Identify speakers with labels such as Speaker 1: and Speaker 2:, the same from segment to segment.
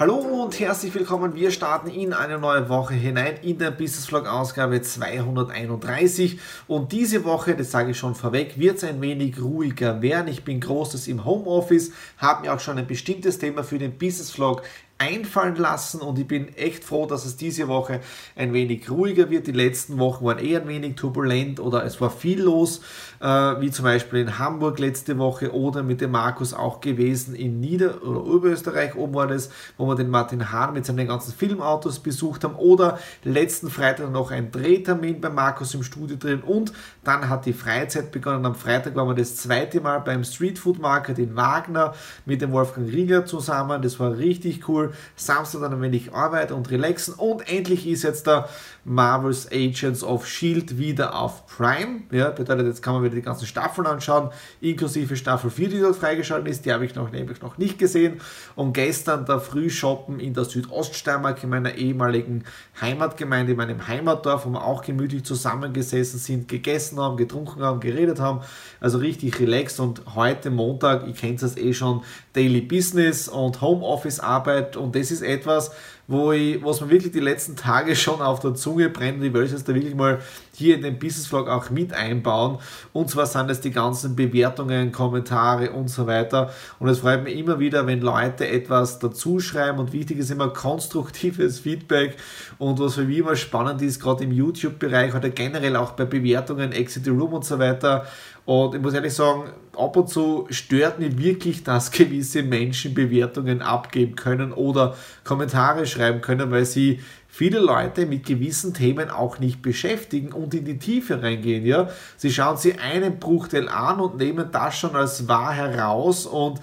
Speaker 1: Hallo und herzlich willkommen. Wir starten in eine neue Woche hinein in der Business Vlog Ausgabe 231. Und diese Woche, das sage ich schon vorweg, wird es ein wenig ruhiger werden. Ich bin großes im Homeoffice, habe mir auch schon ein bestimmtes Thema für den Business Vlog einfallen lassen und ich bin echt froh, dass es diese Woche ein wenig ruhiger wird. Die letzten Wochen waren eher ein wenig turbulent oder es war viel los, äh, wie zum Beispiel in Hamburg letzte Woche oder mit dem Markus auch gewesen in Nieder- oder Oberösterreich, oben war das, wo wir den Martin Hahn mit seinen ganzen Filmautos besucht haben oder letzten Freitag noch ein Drehtermin bei Markus im Studio drin und dann hat die Freizeit begonnen. Am Freitag waren wir das zweite Mal beim Street Food Market in Wagner mit dem Wolfgang Rieger zusammen. Das war richtig cool. Samstag dann ein wenig Arbeit und relaxen und endlich ist jetzt der Marvel's Agents of Shield wieder auf Prime. Ja, bedeutet, jetzt kann man wieder die ganzen Staffeln anschauen, inklusive Staffel 4, die dort freigeschaltet ist. Die habe ich noch nämlich noch nicht gesehen. Und gestern der Frühshoppen in der Südoststeiermark in meiner ehemaligen Heimatgemeinde, in meinem Heimatdorf, wo wir auch gemütlich zusammengesessen sind, gegessen haben, getrunken haben, geredet haben. Also richtig relaxed. Und heute Montag, ihr kennt es eh schon, Daily Business und Homeoffice Arbeit. Und das ist etwas, wo ich, was mir wirklich die letzten Tage schon auf der Zunge brennt ich will es jetzt da wirklich mal hier in den Business Vlog auch mit einbauen. Und zwar sind es die ganzen Bewertungen, Kommentare und so weiter. Und es freut mich immer wieder, wenn Leute etwas dazu schreiben und wichtig ist immer konstruktives Feedback. Und was für mich immer spannend ist, gerade im YouTube-Bereich oder generell auch bei Bewertungen, Exit the Room und so weiter. Und ich muss ehrlich sagen, ab und zu stört mich wirklich, dass gewisse Menschen Bewertungen abgeben können oder Kommentare schreiben können, weil sie viele Leute mit gewissen Themen auch nicht beschäftigen und in die Tiefe reingehen. Ja? Sie schauen sich einen Bruchteil an und nehmen das schon als wahr heraus und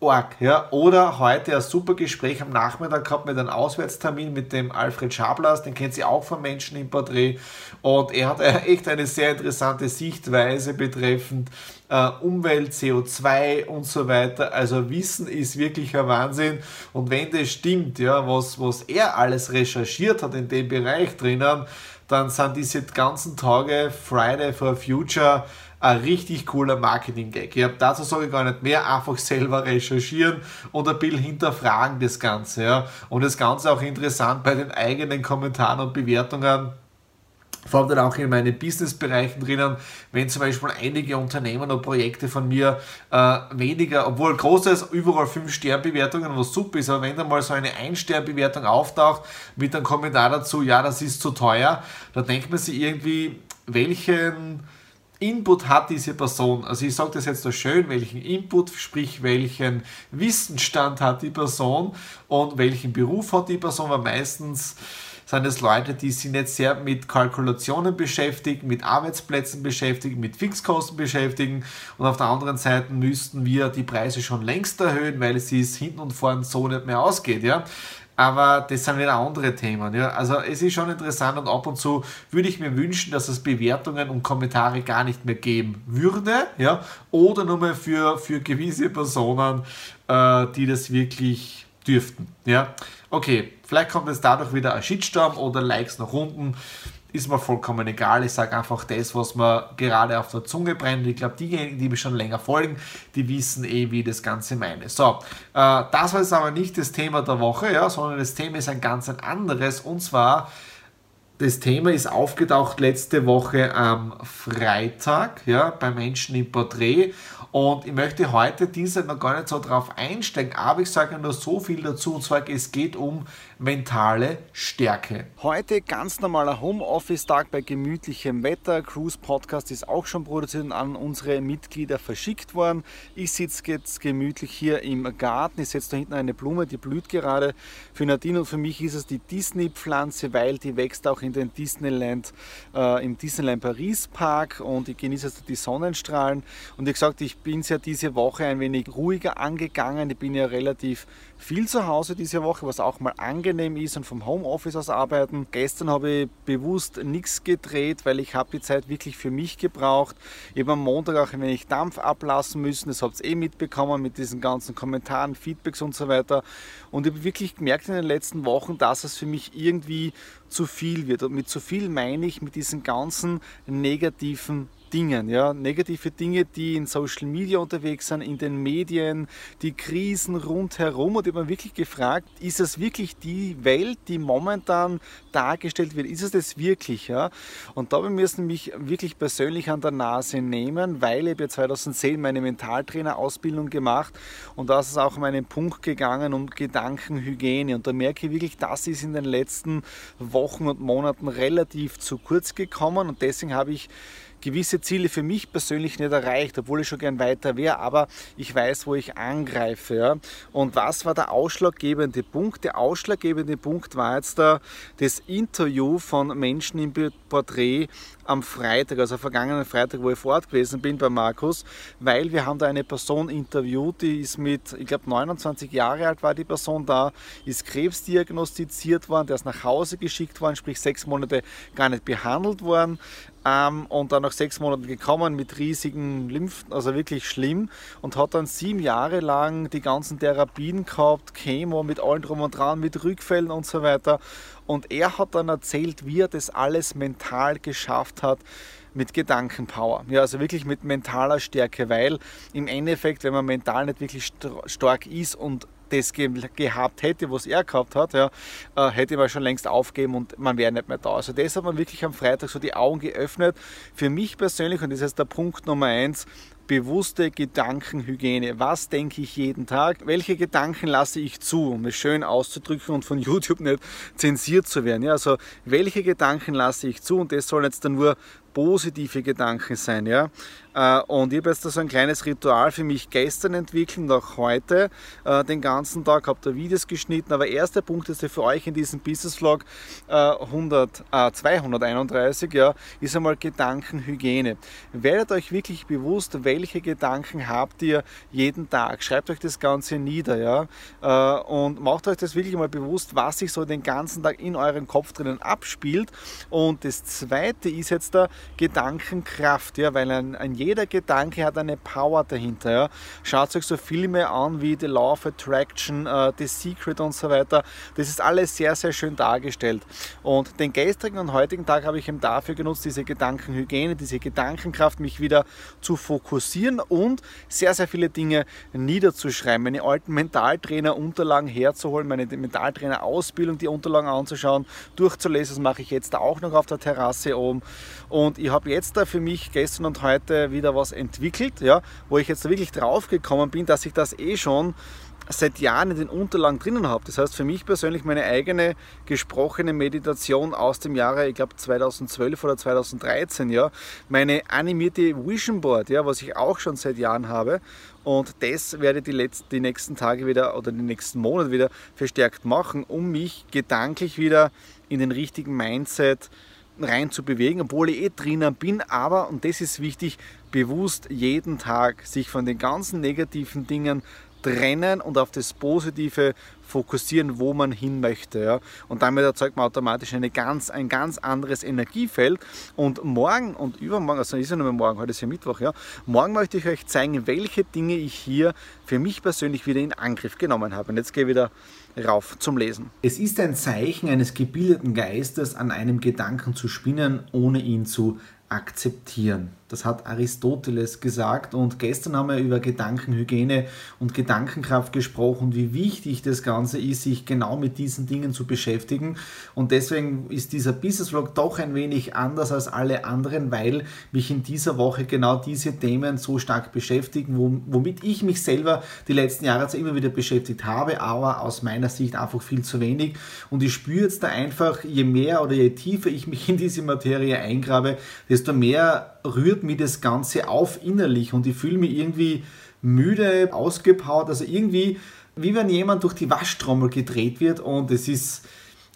Speaker 1: Org, ja. Oder heute ein super Gespräch am Nachmittag gehabt mit einem Auswärtstermin mit dem Alfred Schablas, den kennt sie auch von Menschen im Porträt. Und er hat echt eine sehr interessante Sichtweise betreffend äh, Umwelt, CO2 und so weiter. Also Wissen ist wirklich ein Wahnsinn. Und wenn das stimmt, ja, was, was er alles recherchiert hat in dem Bereich drinnen, dann sind diese ganzen Tage Friday for Future ein richtig cooler Marketing-Gag. Ich dazu sage ich gar nicht mehr, einfach selber recherchieren und ein bisschen hinterfragen das Ganze. Ja. Und das Ganze auch interessant bei den eigenen Kommentaren und Bewertungen vor allem dann auch in meinen Businessbereichen drinnen, wenn zum Beispiel einige Unternehmen oder Projekte von mir äh, weniger, obwohl großes, überall 5-Stern-Bewertungen, was super ist, aber wenn dann mal so eine 1-Stern-Bewertung auftaucht mit einem Kommentar dazu, ja, das ist zu teuer, dann denkt man sich irgendwie, welchen Input hat diese Person. Also ich sage das jetzt so schön, welchen Input, sprich welchen Wissensstand hat die Person und welchen Beruf hat die Person, weil meistens sind es Leute, die sich nicht sehr mit Kalkulationen beschäftigen, mit Arbeitsplätzen beschäftigen, mit Fixkosten beschäftigen und auf der anderen Seite müssten wir die Preise schon längst erhöhen, weil es sich hinten und vorn so nicht mehr ausgeht. Ja? aber das sind wieder andere Themen. Ja? Also es ist schon interessant und ab und zu würde ich mir wünschen, dass es Bewertungen und Kommentare gar nicht mehr geben würde, ja? oder nur mal für, für gewisse Personen, äh, die das wirklich dürften. Ja? Okay, vielleicht kommt es dadurch wieder ein Shitstorm oder Likes nach unten ist mir vollkommen egal. Ich sage einfach das, was mir gerade auf der Zunge brennt. Ich glaube, diejenigen, die mir schon länger folgen, die wissen eh, wie ich das Ganze meine. So, äh, das war jetzt aber nicht das Thema der Woche, ja, sondern das Thema ist ein ganz anderes und zwar
Speaker 2: das Thema ist aufgetaucht letzte Woche am Freitag ja, bei Menschen im Porträt und ich möchte heute diese noch gar nicht so drauf einsteigen, aber ich sage nur so viel dazu. Und zwar es geht um mentale Stärke.
Speaker 1: Heute ganz normaler Homeoffice-Tag bei gemütlichem Wetter. Cruise Podcast ist auch schon produziert und an unsere Mitglieder verschickt worden. Ich sitze jetzt gemütlich hier im Garten. Ich setze da hinten eine Blume, die blüht gerade. Für Nadine und für mich ist es die Disney-Pflanze, weil die wächst auch in den Disneyland, äh, im Disneyland Paris Park und ich genieße jetzt die Sonnenstrahlen. Und wie gesagt, ich bin es ja diese Woche ein wenig ruhiger angegangen. Ich bin ja relativ viel zu Hause diese Woche, was auch mal angenehm ist und vom Homeoffice aus arbeiten. Gestern habe ich bewusst nichts gedreht, weil ich habe die Zeit wirklich für mich gebraucht. Ich habe am Montag auch ein wenig Dampf ablassen müssen. Das habt ihr eh mitbekommen mit diesen ganzen Kommentaren, Feedbacks und so weiter. Und ich habe wirklich gemerkt in den letzten Wochen, dass es für mich irgendwie zu viel wird. Und mit zu viel meine ich mit diesen ganzen negativen Dingen, ja, negative Dinge, die in Social Media unterwegs sind, in den Medien, die Krisen rundherum. Und ich habe mich wirklich gefragt, ist es wirklich die Welt, die momentan dargestellt wird, ist es das wirklich, ja? Und da müssen mich wirklich persönlich an der Nase nehmen, weil ich ja 2010 meine Mentaltrainer-Ausbildung gemacht. Und da ist es auch um einen Punkt gegangen um Gedankenhygiene. Und da merke ich wirklich, das ist in den letzten Wochen und Monaten relativ zu kurz gekommen. Und deswegen habe ich gewisse Ziele für mich persönlich nicht erreicht, obwohl ich schon gern weiter wäre, aber ich weiß, wo ich angreife. Ja. Und was war der ausschlaggebende Punkt? Der ausschlaggebende Punkt war jetzt da das Interview von Menschen im Porträt am Freitag, also vergangenen Freitag, wo ich vor Ort gewesen bin bei Markus, weil wir haben da eine Person interviewt, die ist mit, ich glaube 29 Jahre alt war die Person da, ist Krebs diagnostiziert worden, der ist nach Hause geschickt worden, sprich sechs Monate gar nicht behandelt worden, ähm, und dann nach sechs Monaten gekommen mit riesigen Lymphen, also wirklich schlimm und hat dann sieben Jahre lang die ganzen Therapien gehabt, Chemo mit allen drum und dran, mit Rückfällen und so weiter. Und er hat dann erzählt, wie er das alles mental geschafft hat mit Gedankenpower. Ja, also wirklich mit mentaler Stärke, weil im Endeffekt, wenn man mental nicht wirklich stark ist und das gehabt hätte, was er gehabt hat, ja, äh, hätte man schon längst aufgeben und man wäre nicht mehr da. Also das hat man wirklich am Freitag so die Augen geöffnet. Für mich persönlich, und das ist der Punkt Nummer eins, bewusste Gedankenhygiene. Was denke ich jeden Tag? Welche Gedanken lasse ich zu, um es schön auszudrücken und von YouTube nicht zensiert zu werden? Ja, also welche Gedanken lasse ich zu? Und das sollen jetzt dann nur positive Gedanken sein. Ja? Äh, und ich habe jetzt so ein kleines Ritual für mich gestern entwickelt und auch heute äh, den ganzen Tag, habe da Videos geschnitten, aber erster Punkt ist ja für euch in diesem Business Vlog 100, äh, 231, ja, ist einmal Gedankenhygiene. Werdet euch wirklich bewusst, welche Gedanken habt ihr jeden Tag. Schreibt euch das Ganze nieder ja, und macht euch das wirklich mal bewusst, was sich so den ganzen Tag in eurem Kopf drinnen abspielt. Und das zweite ist jetzt da Gedankenkraft, ja, weil ein, ein jeder Gedanke hat eine Power dahinter. Ja. Schaut euch so Filme an wie The Law of Attraction, uh, The Secret und so weiter. Das ist alles sehr, sehr schön dargestellt. Und den gestrigen und heutigen Tag habe ich eben dafür genutzt, diese Gedankenhygiene, diese Gedankenkraft, mich wieder zu fokussieren und sehr, sehr viele Dinge niederzuschreiben. Meine alten Mentaltrainer-Unterlagen herzuholen, meine Mentaltrainer-Ausbildung, die Unterlagen anzuschauen, durchzulesen. Das mache ich jetzt auch noch auf der Terrasse oben. Und ich habe jetzt da für mich gestern und heute wieder was entwickelt, ja, wo ich jetzt wirklich drauf gekommen bin, dass ich das eh schon seit Jahren in den Unterlagen drinnen habe. Das heißt für mich persönlich meine eigene gesprochene Meditation aus dem Jahre, ich glaube 2012 oder 2013, ja, meine animierte Vision Board, ja, was ich auch schon seit Jahren habe. Und das werde ich die, letzten, die nächsten Tage wieder oder die nächsten Monate wieder verstärkt machen, um mich gedanklich wieder in den richtigen Mindset zu rein zu bewegen, obwohl ich eh drinnen bin, aber, und das ist wichtig, bewusst jeden Tag sich von den ganzen negativen Dingen trennen und auf das Positive fokussieren, wo man hin möchte. Ja. Und damit erzeugt man automatisch eine ganz, ein ganz anderes Energiefeld. Und morgen und übermorgen, also ist ja nur morgen, heute ist ja Mittwoch, ja, morgen möchte ich euch zeigen, welche Dinge ich hier für mich persönlich wieder in Angriff genommen habe. Und jetzt gehe ich wieder rauf zum Lesen.
Speaker 2: Es ist ein Zeichen eines gebildeten Geistes, an einem Gedanken zu spinnen, ohne ihn zu
Speaker 1: akzeptieren. Das hat Aristoteles gesagt und gestern haben wir über Gedankenhygiene und Gedankenkraft gesprochen, wie wichtig das Ganze ist, sich genau mit diesen Dingen zu beschäftigen. Und deswegen ist dieser Business Vlog doch ein wenig anders als alle anderen, weil mich in dieser Woche genau diese Themen so stark beschäftigen, womit ich mich selber die letzten Jahre zwar immer wieder beschäftigt habe, aber aus meiner Sicht einfach viel zu wenig. Und ich spüre jetzt da einfach, je mehr oder je tiefer ich mich in diese Materie eingrabe, desto mehr rührt mich das Ganze auf innerlich und ich fühle mich irgendwie müde, ausgepowert, also irgendwie wie wenn jemand durch die Waschtrommel gedreht wird und es ist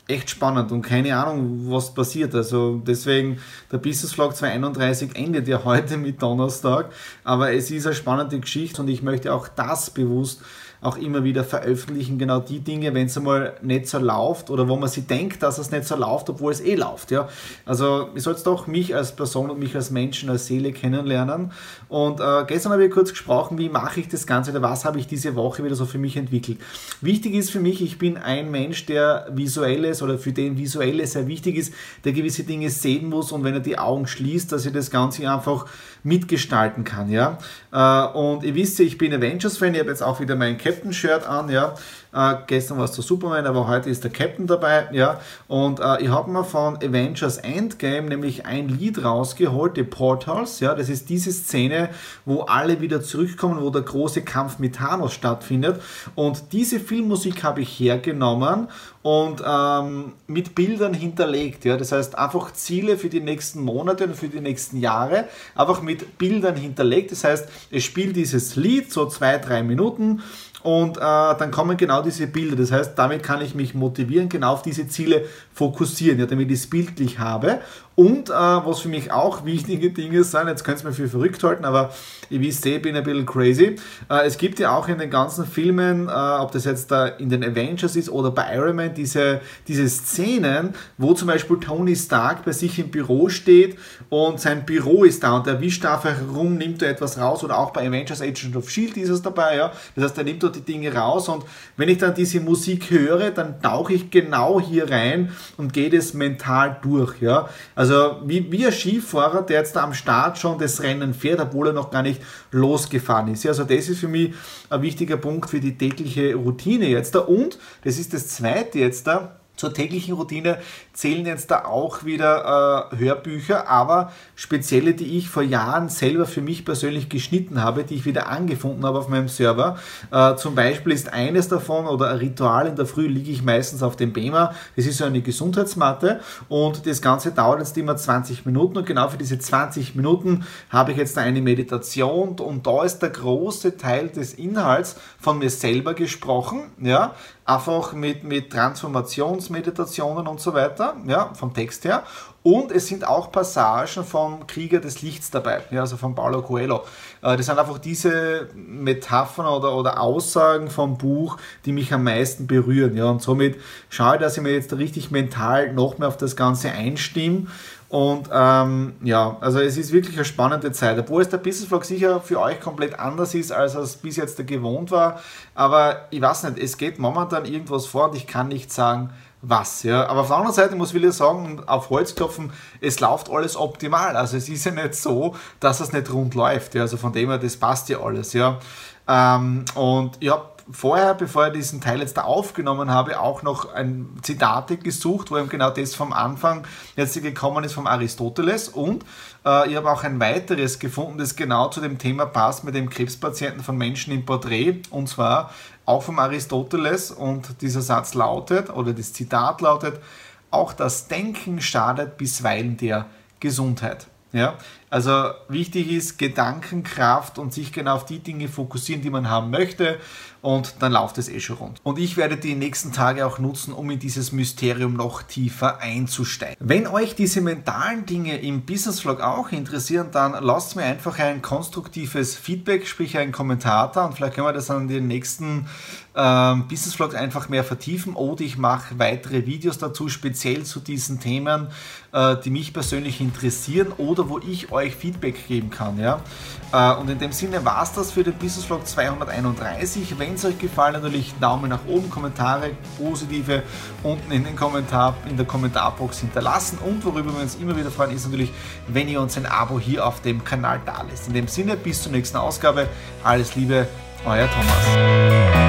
Speaker 1: echt spannend und keine Ahnung, was passiert. Also deswegen, der Business Vlog 231 endet ja heute mit Donnerstag, aber es ist eine spannende Geschichte und ich möchte auch das bewusst auch immer wieder veröffentlichen, genau die Dinge, wenn es einmal nicht so läuft oder wo man sich denkt, dass es nicht so läuft, obwohl es eh läuft. Ja? Also ich soll jetzt doch mich als Person und mich als Menschen, als Seele kennenlernen. Und äh, gestern habe ich kurz gesprochen, wie mache ich das Ganze oder was habe ich diese Woche wieder so für mich entwickelt. Wichtig ist für mich, ich bin ein Mensch, der visuelles oder für den visuelles sehr wichtig ist, der gewisse Dinge sehen muss und wenn er die Augen schließt, dass er das Ganze einfach mitgestalten kann. Ja? Äh, und ihr wisst ja, ich bin Avengers-Fan, ich habe jetzt auch wieder mein Captain-Shirt an, ja. Äh, gestern war es der Superman, aber heute ist der Captain dabei, ja. Und äh, ich habe mir von Avengers Endgame nämlich ein Lied rausgeholt, The Portals, ja. Das ist diese Szene, wo alle wieder zurückkommen, wo der große Kampf mit Thanos stattfindet. Und diese Filmmusik habe ich hergenommen und ähm, mit Bildern hinterlegt. Ja? Das heißt, einfach Ziele für die nächsten Monate und für die nächsten Jahre, einfach mit Bildern hinterlegt. Das heißt, es spielt dieses Lied so zwei, drei Minuten und äh, dann kommen genau diese Bilder. Das heißt, damit kann ich mich motivieren, genau auf diese Ziele fokussieren, ja, damit ich es bildlich habe. Und äh, was für mich auch wichtige Dinge sind, jetzt könnt ihr mir für verrückt halten, aber ich wisst eh, bin ein bisschen crazy. Äh, es gibt ja auch in den ganzen Filmen, äh, ob das jetzt da in den Avengers ist oder bei Iron Man, diese, diese Szenen, wo zum Beispiel Tony Stark bei sich im Büro steht und sein Büro ist da und er wischt einfach herum, nimmt da etwas raus oder auch bei Avengers Agent of Shield ist es dabei, ja. Das heißt, er nimmt dort die Dinge raus und wenn ich dann diese Musik höre, dann tauche ich genau hier rein und gehe das mental durch, ja. Also also wie, wie ein Skifahrer, der jetzt da am Start schon das Rennen fährt, obwohl er noch gar nicht losgefahren ist. Also das ist für mich ein wichtiger Punkt für die tägliche Routine jetzt da. Und das ist das zweite jetzt da zur täglichen Routine zählen jetzt da auch wieder äh, Hörbücher, aber spezielle, die ich vor Jahren selber für mich persönlich geschnitten habe, die ich wieder angefunden habe auf meinem Server. Äh, zum Beispiel ist eines davon oder ein Ritual in der Früh liege ich meistens auf dem Bema. Das ist so eine Gesundheitsmatte und das Ganze dauert jetzt immer 20 Minuten und genau für diese 20 Minuten habe ich jetzt eine Meditation und da ist der große Teil des Inhalts von mir selber gesprochen. Ja, einfach mit, mit Transformationsmeditationen und so weiter, ja, vom Text her. Und es sind auch Passagen vom Krieger des Lichts dabei, ja, also von Paulo Coelho. Äh, das sind einfach diese Metaphern oder, oder Aussagen vom Buch, die mich am meisten berühren. Ja, und somit schaue ich, dass ich mir jetzt richtig mental noch mehr auf das Ganze einstimme und ähm, ja, also es ist wirklich eine spannende Zeit, obwohl es der Business Vlog sicher für euch komplett anders ist, als es bis jetzt gewohnt war. Aber ich weiß nicht, es geht momentan irgendwas vor und ich kann nicht sagen, was. Ja. Aber auf der anderen Seite muss ich sagen, auf Holz klopfen, es läuft alles optimal. Also es ist ja nicht so, dass es nicht rund läuft. Ja. Also von dem her, das passt ja alles. Ja. Ähm, und ja, vorher, bevor ich diesen Teil jetzt da aufgenommen habe, auch noch ein Zitate gesucht, wo eben genau das vom Anfang jetzt gekommen ist vom Aristoteles und äh, ich habe auch ein weiteres gefunden, das genau zu dem Thema passt mit dem Krebspatienten von Menschen im Porträt und zwar auch vom Aristoteles und dieser Satz lautet oder das Zitat lautet, auch das Denken schadet bisweilen der Gesundheit. Ja? Also wichtig ist Gedankenkraft und sich genau auf die Dinge fokussieren, die man haben möchte und dann läuft es eh schon rund. Und ich werde die nächsten Tage auch nutzen, um in dieses Mysterium noch tiefer einzusteigen. Wenn euch diese mentalen Dinge im Business Vlog auch interessieren, dann lasst mir einfach ein konstruktives Feedback, sprich einen Kommentar da und vielleicht können wir das dann in den nächsten ähm, Business Vlogs einfach mehr vertiefen oder ich mache weitere Videos dazu, speziell zu diesen Themen, äh, die mich persönlich interessieren oder wo ich
Speaker 2: euch Feedback geben kann. Ja? Äh, und in dem Sinne war es das für den Business Vlog 231. Wenn es euch gefallen, natürlich Daumen nach oben, Kommentare, positive unten in, den Kommentar, in der Kommentarbox hinterlassen. Und worüber wir uns immer wieder freuen, ist natürlich, wenn ihr uns ein Abo hier auf dem Kanal da lässt. In dem Sinne, bis zur nächsten Ausgabe. Alles Liebe, euer Thomas.